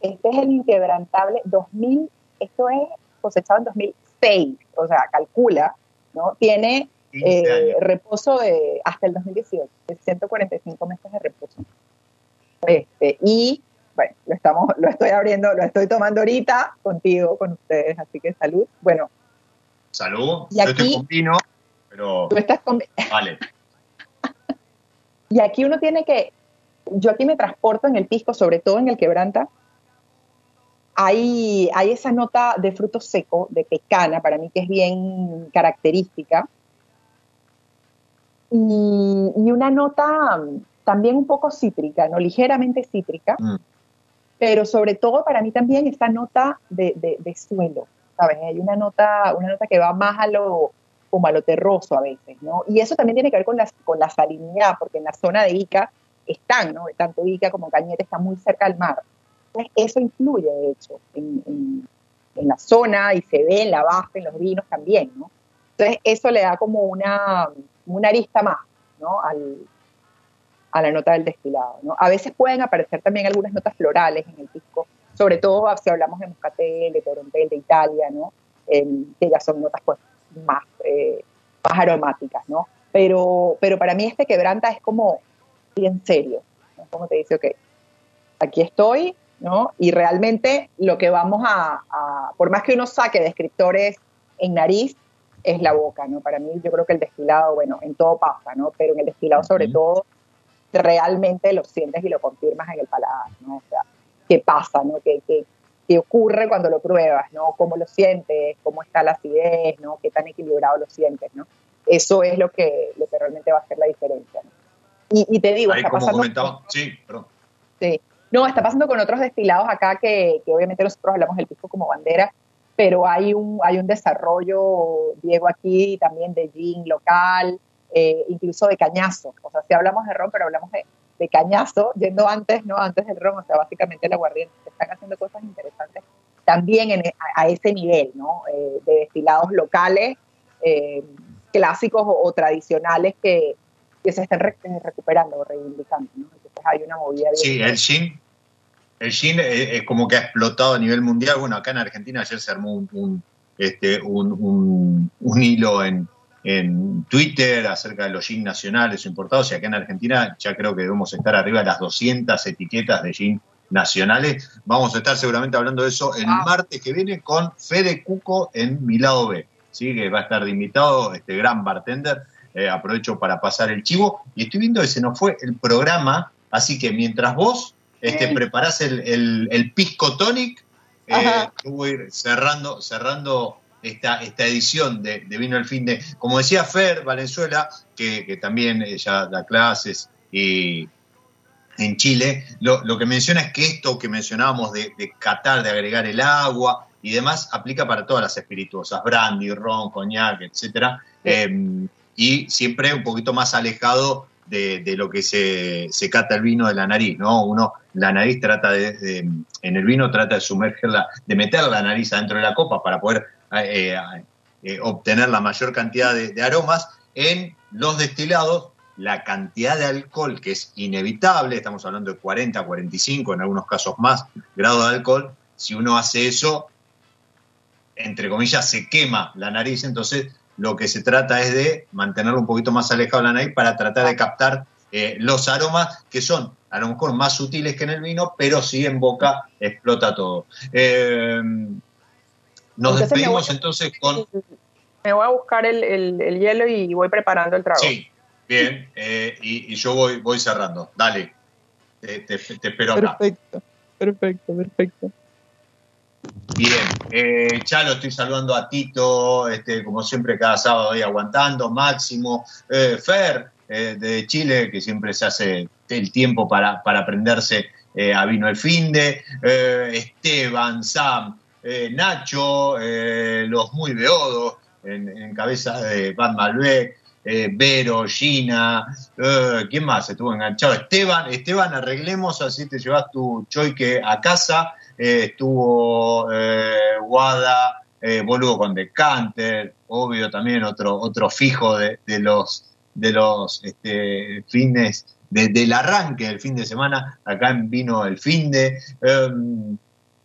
Este es el inquebrantable 2000, esto es cosechado en 2006, o sea, calcula, ¿no? Tiene 15 eh, reposo de hasta el 2018, de 145 meses de reposo. Este, y bueno, lo estamos, lo estoy abriendo, lo estoy tomando ahorita contigo, con ustedes, así que salud. Bueno, Salud. Y Yo estoy aquí- con vino, pero tú estás con, vale. <laughs> Y aquí uno tiene que, yo aquí me transporto en el pisco, sobre todo en el quebranta, hay, hay esa nota de fruto seco, de pecana, para mí que es bien característica, y, y una nota también un poco cítrica, ¿no? ligeramente cítrica, Mm. pero sobre todo para mí también esta nota de, de- de suelo, ¿sabes? Hay una nota, una nota que va más a lo, como a lo terroso a veces, ¿no? Y eso también tiene que ver con la, con la salinidad, porque en la zona de Ica están, ¿no? Tanto Ica como Cañete están muy cerca al mar. Entonces, eso influye, de hecho, en, en- en la zona y se ve en la base, en los vinos también, ¿no? Entonces, eso le da como una, una arista más, ¿no? Al, a la nota del destilado, ¿no? A veces pueden aparecer también algunas notas florales en el pisco, sobre todo si hablamos de Moscatel, de Torontel, de Italia, ¿no? Eh, que ya son notas pues más, eh, más aromáticas, ¿no? Pero, pero para mí este quebranta es como bien serio, ¿no? Como te dice, ok, aquí estoy, ¿no? Y realmente lo que vamos a, a- por más que uno saque descriptores en nariz, es la boca, ¿no? Para mí yo creo que el destilado, bueno, en todo pasa, ¿no? Pero en el destilado sobre todo realmente lo sientes y lo confirmas en el paladar, ¿no? O sea, qué pasa, ¿no? ¿Qué, qué, qué ocurre cuando lo pruebas, ¿no? ¿Cómo lo sientes? ¿Cómo está la acidez, ¿no? ¿Qué tan equilibrado lo sientes, ¿no? Eso es lo que, lo que realmente va a hacer la diferencia, ¿no? Y, y te digo, Ahí está como pasando... comentaba, sí, perdón. Sí, No, está pasando con otros destilados acá que, que obviamente nosotros hablamos del pisco como bandera, pero hay un, hay un desarrollo, Diego, aquí también de gin local, eh, incluso de cañazo. O sea, si hablamos de ron, pero hablamos de, de, cañazo, yendo antes, ¿no? Antes del ron, o sea, básicamente el aguardiente. Están haciendo cosas interesantes también en, a, a, ese nivel, ¿no? Eh, de destilados locales, eh, clásicos o, o, tradicionales que, que se estén re, recuperando o reivindicando, ¿no? Entonces hay una movida. Sí, el gin, el gin es, como que ha explotado a nivel mundial. Bueno, acá en Argentina ayer se armó un, un este, un, un, un, hilo en, en Twitter acerca de los gin nacionales importados y acá en Argentina ya creo que debemos estar arriba de las 200 etiquetas de gin nacionales. Vamos a estar seguramente hablando de eso el ah. martes que viene con Fede Cuco en mi lado B, ¿sí? que va a estar de invitado este gran bartender. Eh, aprovecho para pasar el chivo. Y estoy viendo que se nos fue el programa, así que mientras vos este, preparás el, el, el pisco tonic, eh, yo voy a ir cerrando, cerrando esta, esta edición de, de, Vino el Fin de. Como decía Fer Valenzuela, que, que también ella da clases y en Chile, lo, lo, que menciona es que esto que mencionábamos de, de catar, de agregar el agua y demás, aplica para todas las espirituosas, brandy, ron, coñac, etcétera, eh, y siempre un poquito más alejado de, lo que se, se cata el vino de la nariz, ¿no? Uno, la nariz trata de, en el vino trata de sumergerla, de meter la nariz adentro de la copa para poder eh, eh, obtener la mayor cantidad de, de, aromas. En los destilados, la cantidad de alcohol, que es inevitable, estamos hablando de 40, 45, en algunos casos más, grados de alcohol, si uno hace eso, entre comillas, se quema la nariz, entonces lo que se trata es de mantenerlo un poquito más alejado de la nariz para tratar de captar eh, los aromas que son a lo mejor más sutiles que en el vino, pero sí en boca explota todo. Eh, nos entonces despedimos entonces con... Me voy a buscar el, el, el, hielo y voy preparando el trago. Sí, bien, eh, y, y, yo voy, voy cerrando. Dale, te, te, te espero acá. Perfecto, perfecto, perfecto. Bien, eh, ya lo estoy saludando a Tito, este, como siempre cada sábado ahí aguantando, Máximo, eh, Fer eh, de Chile, que siempre se hace el tiempo para, para aprenderse eh, a vino el finde, Esteban, Sam, Nacho, los muy beodos, en, en, cabeza de Van Malbec, Vero, Gina, ¿quién más estuvo enganchado? Esteban, Esteban, arreglemos, así te llevas tu choique a casa eh, estuvo eh, Guada, eh, Boludo con Decanter, obvio también otro, otro fijo de, los, de los este, fines, de, del arranque del fin de semana, acá vino el fin de... Um,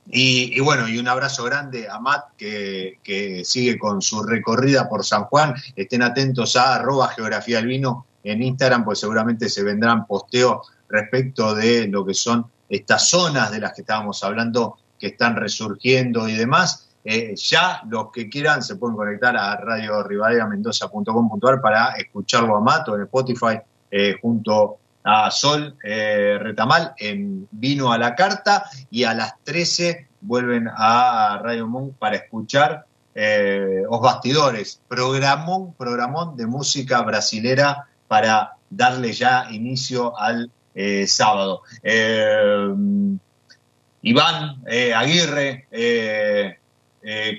y, bueno, y un abrazo grande a Matt que, que, sigue con su recorrida por San Juan. Estén atentos a arroba geografía del vino en Instagram, pues seguramente se vendrán posteos respecto de lo que son estas zonas de las que estábamos hablando que están resurgiendo y demás. Eh, ya los que quieran se pueden conectar a radio Mendoza.com.ar para escucharlo a Mato en Spotify eh, junto a Sol eh, Retamal en Vino a la Carta y a las 13 vuelven a Radio Monk para escuchar eh, Os Bastidores, programón, programón de música brasilera para darle ya inicio al eh, sábado. Iván Aguirre, que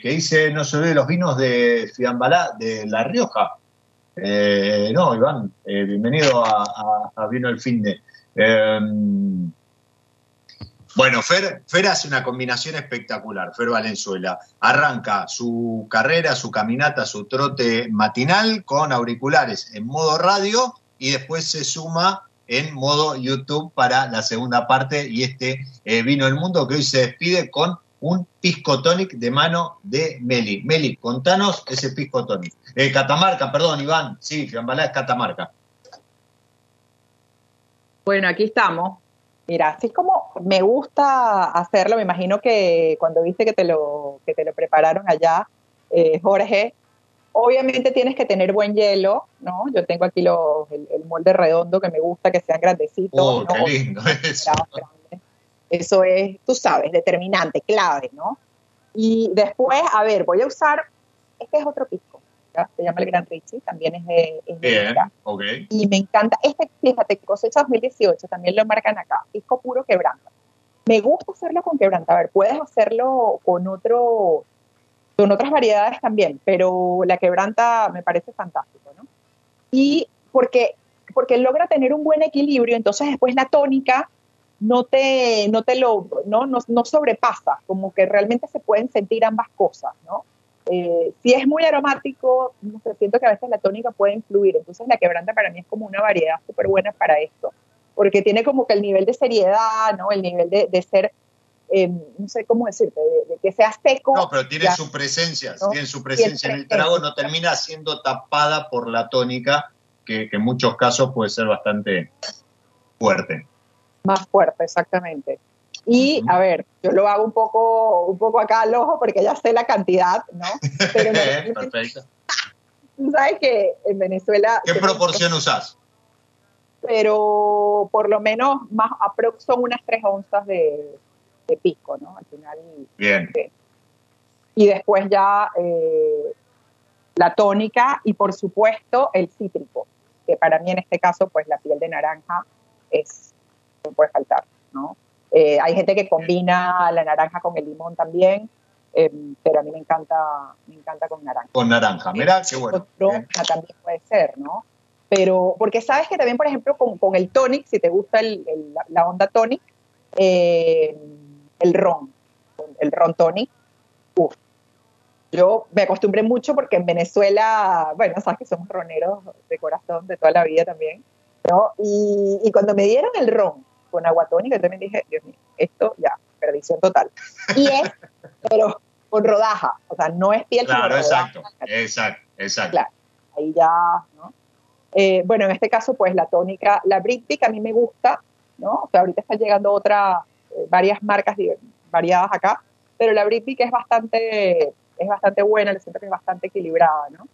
dice, no se ve los vinos de Fiambalá, de La Rioja. No, Iván, bienvenido a, Vino el Fin de... Bueno, Fer, Fer, hace una combinación espectacular, Fer Valenzuela. Arranca su carrera, su caminata, su trote matinal con auriculares en modo radio y después se suma en modo YouTube para la segunda parte y este eh, vino el mundo que hoy se despide con un pisco tonic de mano de Meli. Meli, contanos ese pisco tonic. Eh, Catamarca, perdón, Iván. Sí, Fiambalá es Catamarca. Bueno, aquí estamos. Mira, así como me gusta hacerlo, me imagino que cuando viste que te lo, que te lo prepararon allá, eh, Jorge, Obviamente tienes que tener buen hielo, ¿no? Yo tengo aquí los, el, el, molde redondo que me gusta, que sean grandecitos. Oh, ¿no? qué lindo eso. Eso es, tú sabes, determinante, clave, ¿no? Y después, a ver, voy a usar, este es otro pisco, se llama el Gran Richie, también es de... Es Bien, okay. Y me encanta, este, fíjate, cosecha 2018, también lo marcan acá, pisco puro quebranta. Me gusta hacerlo con quebranta. A ver, puedes hacerlo con otro, con otras variedades también, pero la quebranta me parece fantástico, ¿no? Y porque, porque logra tener un buen equilibrio, entonces después la tónica no te, no te lo, no, no, no sobrepasa, como que realmente se pueden sentir ambas cosas, ¿no? Eh, si es muy aromático, no sé, siento que a veces la tónica puede influir, entonces la quebranta para mí es como una variedad súper buena para esto, porque tiene como que el nivel de seriedad, ¿no? El nivel de, de ser, eh, no sé cómo decirte, de, que sea seco. No, pero tiene su presencia, tiene su presencia en el trago, no termina siendo tapada por la tónica, que, que en muchos casos puede ser bastante fuerte. Más fuerte, exactamente. Y a ver, yo lo hago un poco, un poco acá al ojo porque ya sé la cantidad, ¿no? Pero <laughs> Perfecto. Sabes que en Venezuela. ¿Qué proporción usas? Pero por lo menos más aprox son unas tres onzas de, de pisco, ¿no? Al final. Bien. Y después ya eh, la tónica y por supuesto el cítrico, que para mí en este caso, pues la piel de naranja es, no puede faltar, ¿no? Eh, hay gente que combina la naranja con el limón también, eh, pero a mí me encanta, me encanta con naranja. Con naranja, mira qué bueno. también puede ser, ¿no? Pero, porque sabes que también, por ejemplo, con, con el tonic, si te gusta el, la onda tonic, eh, el ron, el ron tonic, uff. Yo me acostumbré mucho porque en Venezuela, bueno, sabes que somos roneros de corazón de toda la vida también, ¿no? Y, y cuando me dieron el ron, con agua tónica, yo también dije, Dios mío, esto ya, perdición total. Y es, pero con rodaja, o sea, no es piel Claro, exacto, exacto, exacto. Claro, ahí ya, ¿no? Eh, bueno, en este caso, pues la tónica, la British a mí me gusta, ¿no? O sea, ahorita están llegando otras, eh, varias marcas variadas acá, pero la British es bastante, es bastante buena, le siento que es bastante equilibrada, ¿no?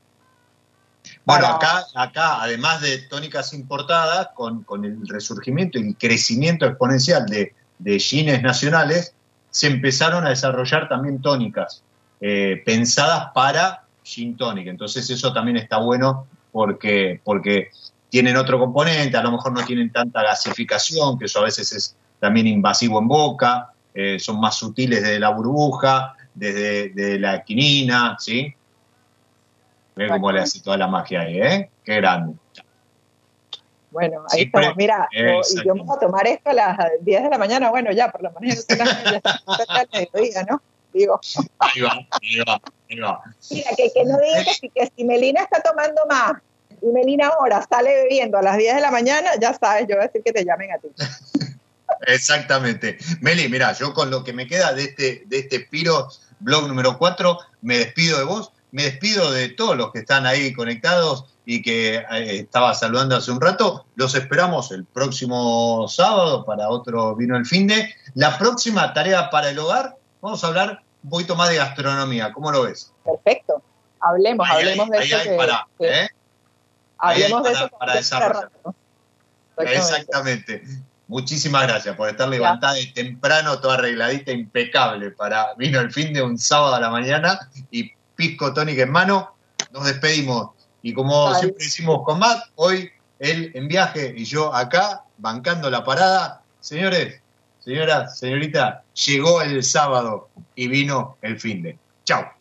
Bueno, acá, acá, además de tónicas importadas, con, con el resurgimiento y el crecimiento exponencial de, de gines nacionales, se empezaron a desarrollar también tónicas eh, pensadas para gin tonic. Entonces eso también está bueno porque, porque tienen otro componente, a lo mejor no tienen tanta gasificación, que eso a veces es también invasivo en boca, eh, son más sutiles desde la burbuja, desde, desde la quinina, ¿sí? Ve cómo le hace toda la magia ahí, ¿eh? Qué grande. Bueno, ahí Siempre, estamos. Mira, yo, y yo me voy a tomar esto a las 10 de la mañana. Bueno, ya, por la mañana ya está al mediodía, ¿no? Digo. Ahí va, ahí va, ahí va. Mira, que, que no diga que, que si Melina está tomando más y Melina ahora sale bebiendo a las 10 de la mañana, ya sabes, yo voy a decir que te llamen a ti. Exactamente. Meli, mira, yo con lo que me queda de este, de este Piro blog número 4, me despido de vos me despido de todos los que están ahí conectados y que eh, estaba saludando hace un rato. Los esperamos el próximo sábado para otro Vino el Fin de. La próxima tarea para el hogar, vamos a hablar un poquito más de gastronomía. ¿Cómo lo ves? Perfecto. Hablemos, ahí hablemos de ahí eso. hay que, para, que, ¿eh? Hablemos de para, eso. para desarrollar. Exactamente. Exactamente. Muchísimas gracias por estar levantada de temprano, toda arregladita, impecable para Vino el Fin de un sábado a la mañana y pisco tónica en mano, nos despedimos. Y como siempre decimos con Matt, hoy él en viaje y yo acá, bancando la parada. Señores, señoras, señorita, llegó el sábado y vino el fin de. Chao.